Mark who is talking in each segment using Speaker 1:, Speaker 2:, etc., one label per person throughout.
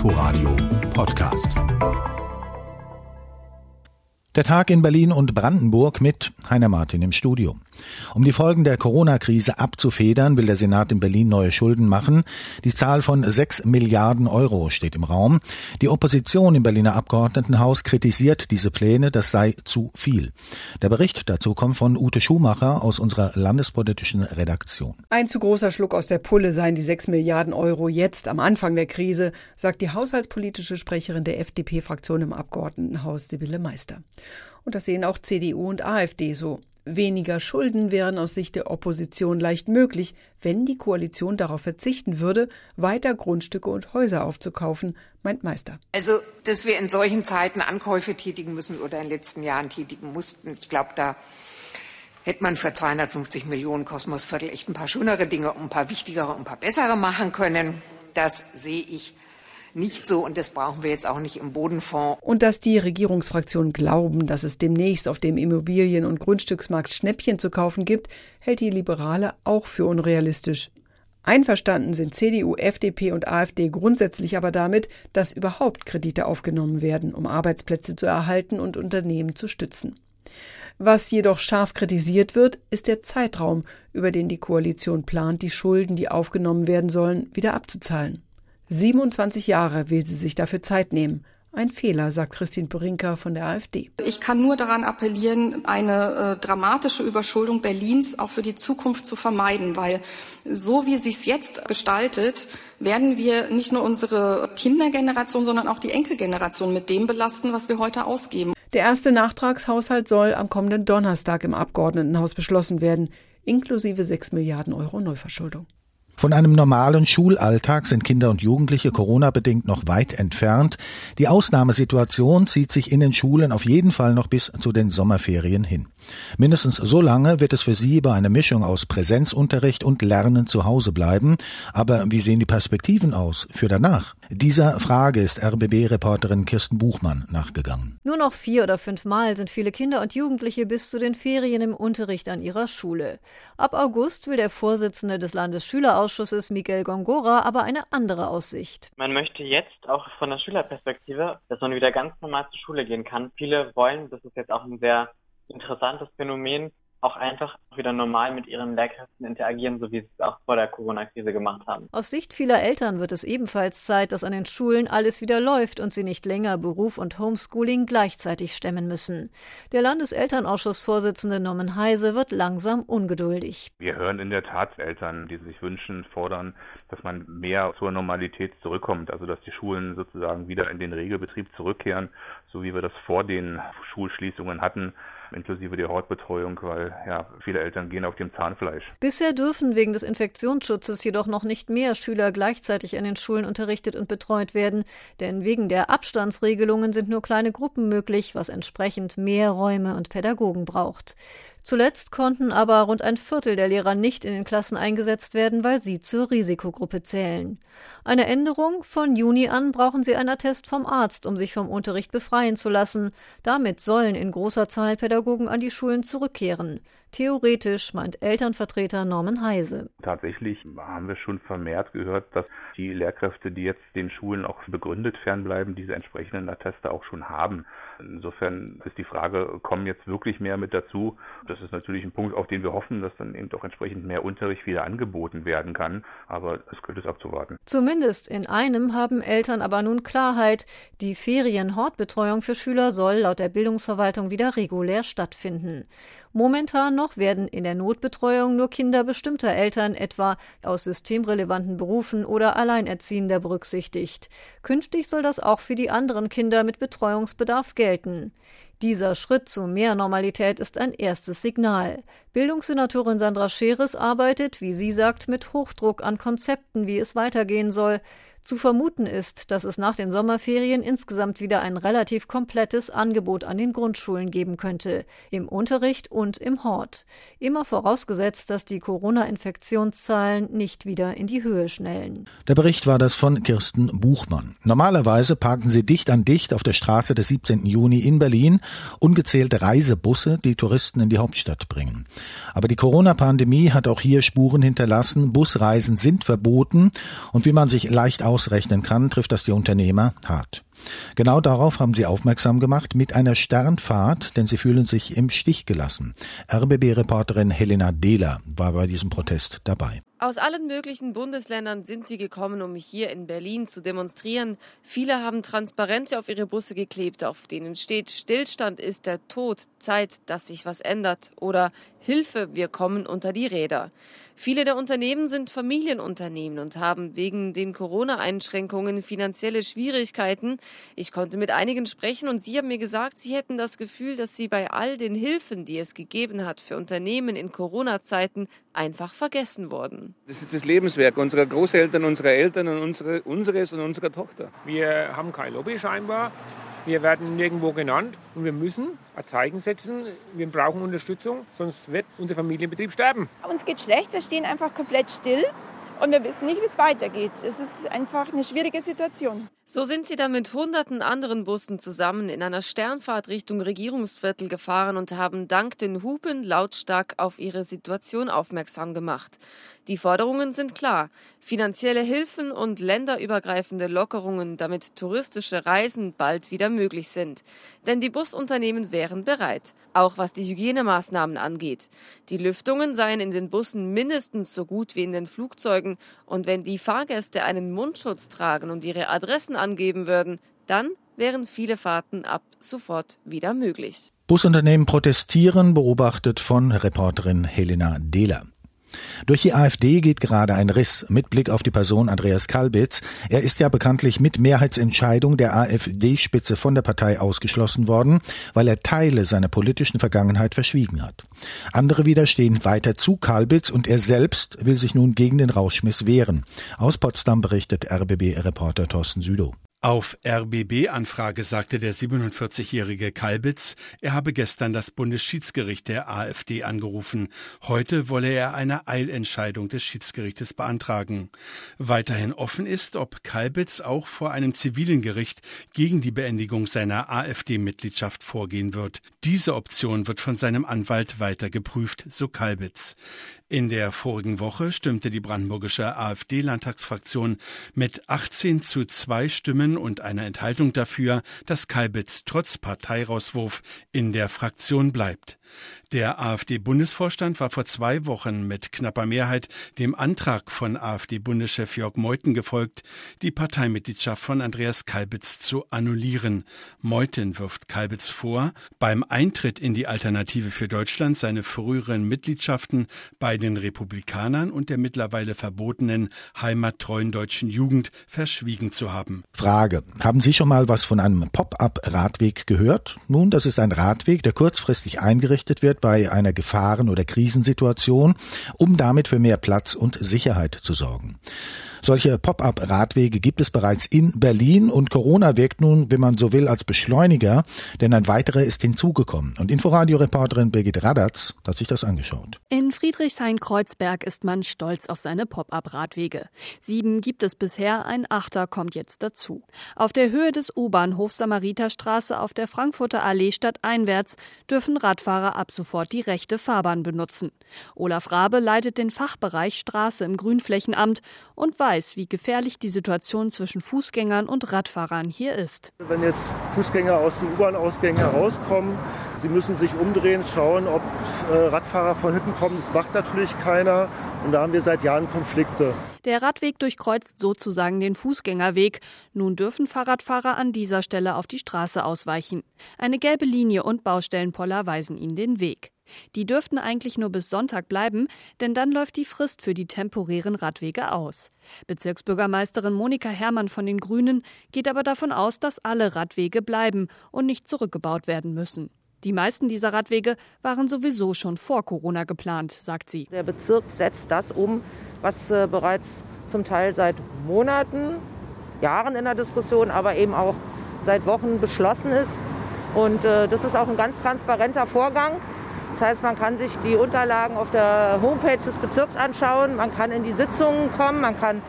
Speaker 1: Inforadio Podcast.
Speaker 2: Der Tag in Berlin und Brandenburg mit Heiner Martin im Studio. Um die Folgen der Corona-Krise abzufedern, will der Senat in Berlin neue Schulden machen. Die Zahl von sechs Milliarden Euro steht im Raum. Die Opposition im Berliner Abgeordnetenhaus kritisiert diese Pläne, das sei zu viel. Der Bericht dazu kommt von Ute Schumacher aus unserer landespolitischen Redaktion.
Speaker 3: Ein zu großer Schluck aus der Pulle seien die sechs Milliarden Euro jetzt am Anfang der Krise, sagt die haushaltspolitische Sprecherin der FDP-Fraktion im Abgeordnetenhaus, Sibylle Meister. Und das sehen auch CDU und AfD so. Weniger Schulden wären aus Sicht der Opposition leicht möglich, wenn die Koalition darauf verzichten würde, weiter Grundstücke und Häuser aufzukaufen, meint Meister.
Speaker 4: Also, dass wir in solchen Zeiten Ankäufe tätigen müssen oder in den letzten Jahren tätigen mussten, ich glaube, da hätte man für 250 Millionen Kosmosviertel echt ein paar schönere Dinge, ein paar wichtigere ein paar bessere machen können. Das sehe ich nicht so und das brauchen wir jetzt auch nicht im Bodenfonds.
Speaker 3: Und dass die Regierungsfraktionen glauben, dass es demnächst auf dem Immobilien- und Grundstücksmarkt Schnäppchen zu kaufen gibt, hält die Liberale auch für unrealistisch. Einverstanden sind CDU, FDP und AfD grundsätzlich aber damit, dass überhaupt Kredite aufgenommen werden, um Arbeitsplätze zu erhalten und Unternehmen zu stützen. Was jedoch scharf kritisiert wird, ist der Zeitraum, über den die Koalition plant, die Schulden, die aufgenommen werden sollen, wieder abzuzahlen. 27 Jahre will sie sich dafür Zeit nehmen. Ein Fehler, sagt Christine Brinker von der AfD.
Speaker 5: Ich kann nur daran appellieren, eine äh, dramatische Überschuldung Berlins auch für die Zukunft zu vermeiden, weil so wie sich jetzt gestaltet, werden wir nicht nur unsere Kindergeneration, sondern auch die Enkelgeneration mit dem belasten, was wir heute ausgeben.
Speaker 3: Der erste Nachtragshaushalt soll am kommenden Donnerstag im Abgeordnetenhaus beschlossen werden, inklusive 6 Milliarden Euro Neuverschuldung.
Speaker 2: Von einem normalen Schulalltag sind Kinder und Jugendliche Corona-bedingt noch weit entfernt. Die Ausnahmesituation zieht sich in den Schulen auf jeden Fall noch bis zu den Sommerferien hin. Mindestens so lange wird es für sie bei einer Mischung aus Präsenzunterricht und Lernen zu Hause bleiben. Aber wie sehen die Perspektiven aus für danach? Dieser Frage ist RBB-Reporterin Kirsten Buchmann nachgegangen.
Speaker 6: Nur noch vier oder fünf Mal sind viele Kinder und Jugendliche bis zu den Ferien im Unterricht an ihrer Schule. Ab August will der Vorsitzende des Landesschülerausschusses Ausschusses Miguel Gongora aber eine andere Aussicht.
Speaker 7: Man möchte jetzt auch von der Schülerperspektive, dass man wieder ganz normal zur Schule gehen kann. Viele wollen, das ist jetzt auch ein sehr interessantes Phänomen, auch einfach wieder normal mit ihren Lehrkräften interagieren, so wie sie es auch vor der Corona-Krise gemacht haben.
Speaker 6: Aus Sicht vieler Eltern wird es ebenfalls Zeit, dass an den Schulen alles wieder läuft und sie nicht länger Beruf und Homeschooling gleichzeitig stemmen müssen. Der Landeselternausschussvorsitzende Norman Heise wird langsam ungeduldig.
Speaker 8: Wir hören in der Tat Eltern, die sich wünschen, fordern, dass man mehr zur Normalität zurückkommt, also dass die Schulen sozusagen wieder in den Regelbetrieb zurückkehren, so wie wir das vor den Schulschließungen hatten inklusive der Hortbetreuung, weil ja viele Eltern gehen auf dem Zahnfleisch.
Speaker 6: Bisher dürfen wegen des Infektionsschutzes jedoch noch nicht mehr Schüler gleichzeitig an den Schulen unterrichtet und betreut werden, denn wegen der Abstandsregelungen sind nur kleine Gruppen möglich, was entsprechend mehr Räume und Pädagogen braucht. Zuletzt konnten aber rund ein Viertel der Lehrer nicht in den Klassen eingesetzt werden, weil sie zur Risikogruppe zählen. Eine Änderung von Juni an brauchen sie einen Attest vom Arzt, um sich vom Unterricht befreien zu lassen. Damit sollen in großer Zahl Pädagogen an die Schulen zurückkehren. Theoretisch, meint Elternvertreter Norman Heise.
Speaker 8: Tatsächlich haben wir schon vermehrt gehört, dass die Lehrkräfte, die jetzt den Schulen auch begründet fernbleiben, diese entsprechenden Atteste auch schon haben. Insofern ist die Frage, kommen jetzt wirklich mehr mit dazu? Das ist natürlich ein Punkt, auf den wir hoffen, dass dann eben doch entsprechend mehr Unterricht wieder angeboten werden kann. Aber es gilt es abzuwarten.
Speaker 6: Zumindest in einem haben Eltern aber nun Klarheit. Die Ferienhortbetreuung für Schüler soll laut der Bildungsverwaltung wieder regulär stattfinden. Momentan noch werden in der Notbetreuung nur Kinder bestimmter Eltern, etwa aus systemrelevanten Berufen oder Alleinerziehender, berücksichtigt. Künftig soll das auch für die anderen Kinder mit Betreuungsbedarf gelten. Dieser Schritt zu mehr Normalität ist ein erstes Signal. Bildungssenatorin Sandra Scheres arbeitet, wie sie sagt, mit Hochdruck an Konzepten, wie es weitergehen soll. Zu vermuten ist, dass es nach den Sommerferien insgesamt wieder ein relativ komplettes Angebot an den Grundschulen geben könnte, im Unterricht und im Hort. Immer vorausgesetzt, dass die Corona-Infektionszahlen nicht wieder in die Höhe schnellen.
Speaker 2: Der Bericht war das von Kirsten Buchmann. Normalerweise parken sie dicht an dicht auf der Straße des 17. Juni in Berlin ungezählte Reisebusse, die Touristen in die Hauptstadt bringen. Aber die Corona-Pandemie hat auch hier Spuren hinterlassen. Busreisen sind verboten und wie man sich leicht ausrechnen kann, trifft das die Unternehmer hart. Genau darauf haben sie aufmerksam gemacht mit einer Sternfahrt, denn sie fühlen sich im Stich gelassen. RBB-Reporterin Helena Dehler war bei diesem Protest dabei.
Speaker 9: Aus allen möglichen Bundesländern sind sie gekommen, um hier in Berlin zu demonstrieren. Viele haben Transparente auf ihre Busse geklebt, auf denen steht, Stillstand ist der Tod, Zeit, dass sich was ändert oder Hilfe, wir kommen unter die Räder. Viele der Unternehmen sind Familienunternehmen und haben wegen den Corona-Einschränkungen finanzielle Schwierigkeiten. Ich konnte mit einigen sprechen und sie haben mir gesagt, sie hätten das Gefühl, dass sie bei all den Hilfen, die es gegeben hat für Unternehmen in Corona-Zeiten, einfach vergessen wurden.
Speaker 10: Das ist das Lebenswerk unserer Großeltern, unserer Eltern und unsere, unseres und unserer Tochter.
Speaker 11: Wir haben kein Lobby scheinbar. Wir werden nirgendwo genannt und wir müssen ein Zeichen setzen. Wir brauchen Unterstützung, sonst wird unser Familienbetrieb sterben.
Speaker 12: Uns geht schlecht, wir stehen einfach komplett still und wir wissen nicht, wie es weitergeht. Es ist einfach eine schwierige Situation.
Speaker 9: So sind sie dann mit hunderten anderen Bussen zusammen in einer Sternfahrt Richtung Regierungsviertel gefahren und haben dank den Hupen lautstark auf ihre Situation aufmerksam gemacht. Die Forderungen sind klar. Finanzielle Hilfen und länderübergreifende Lockerungen, damit touristische Reisen bald wieder möglich sind. Denn die Busunternehmen wären bereit, auch was die Hygienemaßnahmen angeht. Die Lüftungen seien in den Bussen mindestens so gut wie in den Flugzeugen und wenn die Fahrgäste einen Mundschutz tragen und ihre Adressen angeben würden, dann wären viele Fahrten ab sofort wieder möglich.
Speaker 2: Busunternehmen protestieren, beobachtet von Reporterin Helena Dehler. Durch die AfD geht gerade ein Riss mit Blick auf die Person Andreas Kalbitz. Er ist ja bekanntlich mit Mehrheitsentscheidung der AfD-Spitze von der Partei ausgeschlossen worden, weil er Teile seiner politischen Vergangenheit verschwiegen hat. Andere wieder stehen weiter zu Kalbitz und er selbst will sich nun gegen den Rauschmiss wehren. Aus Potsdam berichtet RBB-Reporter Thorsten Südow.
Speaker 13: Auf RBB-Anfrage sagte der 47-jährige Kalbitz, er habe gestern das Bundesschiedsgericht der AfD angerufen. Heute wolle er eine Eilentscheidung des Schiedsgerichtes beantragen. Weiterhin offen ist, ob Kalbitz auch vor einem zivilen Gericht gegen die Beendigung seiner AfD-Mitgliedschaft vorgehen wird. Diese Option wird von seinem Anwalt weiter geprüft, so Kalbitz. In der vorigen Woche stimmte die brandenburgische AfD-Landtagsfraktion mit 18 zu 2 Stimmen und einer Enthaltung dafür, dass Kalbitz trotz Parteirauswurf in der Fraktion bleibt. Der AfD-Bundesvorstand war vor zwei Wochen mit knapper Mehrheit dem Antrag von AfD-Bundeschef Jörg Meuthen gefolgt, die Parteimitgliedschaft von Andreas Kalbitz zu annullieren. Meuthen wirft Kalbitz vor, beim Eintritt in die Alternative für Deutschland seine früheren Mitgliedschaften bei den Republikanern und der mittlerweile verbotenen heimattreuen deutschen Jugend verschwiegen zu haben.
Speaker 2: Frage. Haben Sie schon mal was von einem Pop-up-Radweg gehört? Nun, das ist ein Radweg, der kurzfristig eingerichtet wird bei einer Gefahren- oder Krisensituation, um damit für mehr Platz und Sicherheit zu sorgen. Solche Pop-up-Radwege gibt es bereits in Berlin und Corona wirkt nun, wenn man so will, als Beschleuniger, denn ein weiterer ist hinzugekommen. Und Inforadio-Reporterin Birgit Radatz hat sich das angeschaut.
Speaker 14: In Friedrichshain-Kreuzberg ist man stolz auf seine Pop-up-Radwege. Sieben gibt es bisher, ein achter kommt jetzt dazu. Auf der Höhe des U-Bahnhofs Samariterstraße auf der Frankfurter Allee stadteinwärts dürfen Radfahrer ab sofort die rechte Fahrbahn benutzen. Olaf Rabe leitet den Fachbereich Straße im Grünflächenamt und weiß, weiß, wie gefährlich die Situation zwischen Fußgängern und Radfahrern hier ist.
Speaker 15: Wenn jetzt Fußgänger aus den U-Bahn-Ausgängen herauskommen, sie müssen sich umdrehen, schauen, ob äh, Radfahrer von hinten kommen. Das macht natürlich keiner. Und da haben wir seit Jahren Konflikte.
Speaker 14: Der Radweg durchkreuzt sozusagen den Fußgängerweg. Nun dürfen Fahrradfahrer an dieser Stelle auf die Straße ausweichen. Eine gelbe Linie und Baustellenpoller weisen ihnen den Weg. Die dürften eigentlich nur bis Sonntag bleiben, denn dann läuft die Frist für die temporären Radwege aus. Bezirksbürgermeisterin Monika Herrmann von den Grünen geht aber davon aus, dass alle Radwege bleiben und nicht zurückgebaut werden müssen. Die meisten dieser Radwege waren sowieso schon vor Corona geplant, sagt sie.
Speaker 16: Der Bezirk setzt das um, was äh, bereits zum Teil seit Monaten, Jahren in der Diskussion, aber eben auch seit Wochen beschlossen ist. Und äh, das ist auch ein ganz transparenter Vorgang. Das heißt, man kann sich die Unterlagen auf der Homepage des Bezirks anschauen, man kann in die Sitzungen kommen, man kann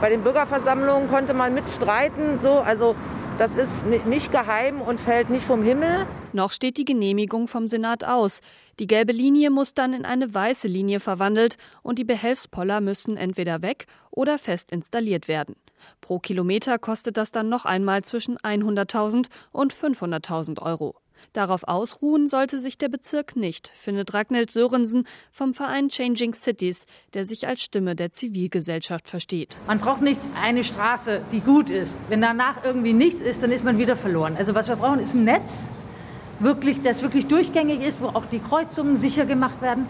Speaker 16: bei den Bürgerversammlungen konnte man mitstreiten. So, also das ist nicht geheim und fällt nicht vom Himmel.
Speaker 14: Noch steht die Genehmigung vom Senat aus. Die gelbe Linie muss dann in eine weiße Linie verwandelt und die Behelfspoller müssen entweder weg oder fest installiert werden. Pro Kilometer kostet das dann noch einmal zwischen 100.000 und 500.000 Euro. Darauf ausruhen sollte sich der Bezirk nicht, findet Ragnhild Sörensen vom Verein Changing Cities, der sich als Stimme der Zivilgesellschaft versteht.
Speaker 17: Man braucht nicht eine Straße, die gut ist. Wenn danach irgendwie nichts ist, dann ist man wieder verloren. Also was wir brauchen, ist ein Netz, wirklich, das wirklich durchgängig ist, wo auch die Kreuzungen sicher gemacht werden,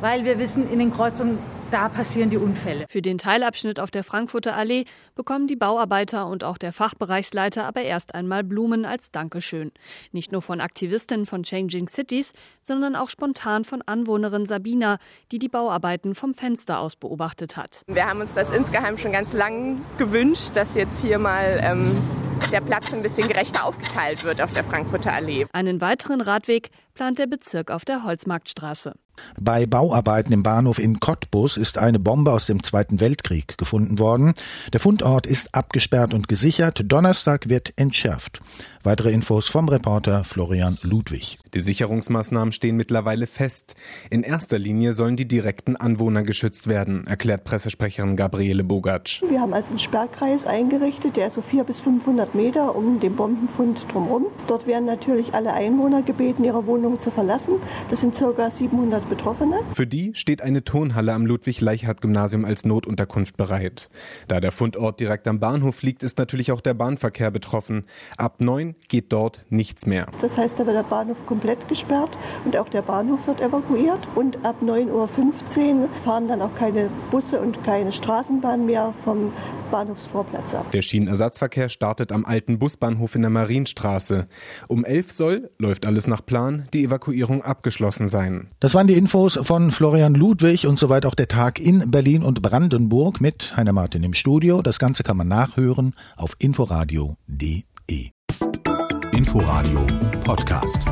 Speaker 17: weil wir wissen, in den Kreuzungen da passieren die Unfälle.
Speaker 14: Für den Teilabschnitt auf der Frankfurter Allee bekommen die Bauarbeiter und auch der Fachbereichsleiter aber erst einmal Blumen als Dankeschön. Nicht nur von Aktivistinnen von Changing Cities, sondern auch spontan von Anwohnerin Sabina, die die Bauarbeiten vom Fenster aus beobachtet hat.
Speaker 18: Wir haben uns das insgeheim schon ganz lang gewünscht, dass jetzt hier mal ähm, der Platz ein bisschen gerechter aufgeteilt wird auf der Frankfurter Allee.
Speaker 14: Einen weiteren Radweg plant der Bezirk auf der Holzmarktstraße.
Speaker 2: Bei Bauarbeiten im Bahnhof in Cottbus ist eine Bombe aus dem Zweiten Weltkrieg gefunden worden. Der Fundort ist abgesperrt und gesichert. Donnerstag wird entschärft. Weitere Infos vom Reporter Florian Ludwig.
Speaker 19: Die Sicherungsmaßnahmen stehen mittlerweile fest. In erster Linie sollen die direkten Anwohner geschützt werden, erklärt Pressesprecherin Gabriele Bogatsch.
Speaker 20: Wir haben also einen Sperrkreis eingerichtet, der so 400 bis 500 Meter um den Bombenfund drumherum. Dort werden natürlich alle Einwohner gebeten, ihre Wohnungen zu verlassen. Das sind ca. 700 Betroffene.
Speaker 19: Für die steht eine Turnhalle am Ludwig-Leichhardt-Gymnasium als Notunterkunft bereit. Da der Fundort direkt am Bahnhof liegt, ist natürlich auch der Bahnverkehr betroffen. Ab 9 geht dort nichts mehr.
Speaker 20: Das heißt, da wird der Bahnhof komplett gesperrt und auch der Bahnhof wird evakuiert. Und ab 9.15 Uhr fahren dann auch keine Busse und keine Straßenbahn mehr vom Bahnhofsvorplatz ab.
Speaker 19: Der Schienenersatzverkehr startet am alten Busbahnhof in der Marienstraße. Um 11 soll, läuft alles nach Plan, die Evakuierung abgeschlossen sein.
Speaker 2: Das waren die Infos von Florian Ludwig und soweit auch der Tag in Berlin und Brandenburg mit Heiner Martin im Studio. Das Ganze kann man nachhören auf inforadio.de.
Speaker 1: Inforadio Podcast.